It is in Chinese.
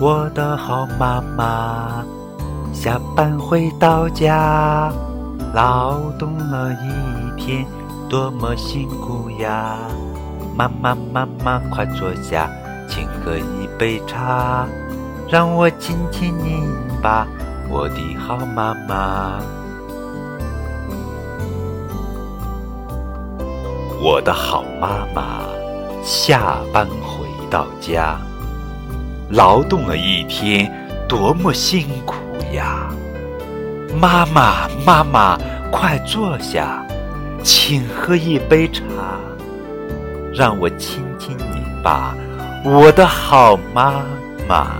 我的好妈妈，下班回到家，劳动了一天，多么辛苦呀！妈妈，妈妈，快坐下，请喝一杯茶，让我亲亲你吧，我的好妈妈。我的好妈妈，下班回到家。劳动了一天，多么辛苦呀！妈妈，妈妈，快坐下，请喝一杯茶，让我亲亲你吧，我的好妈妈。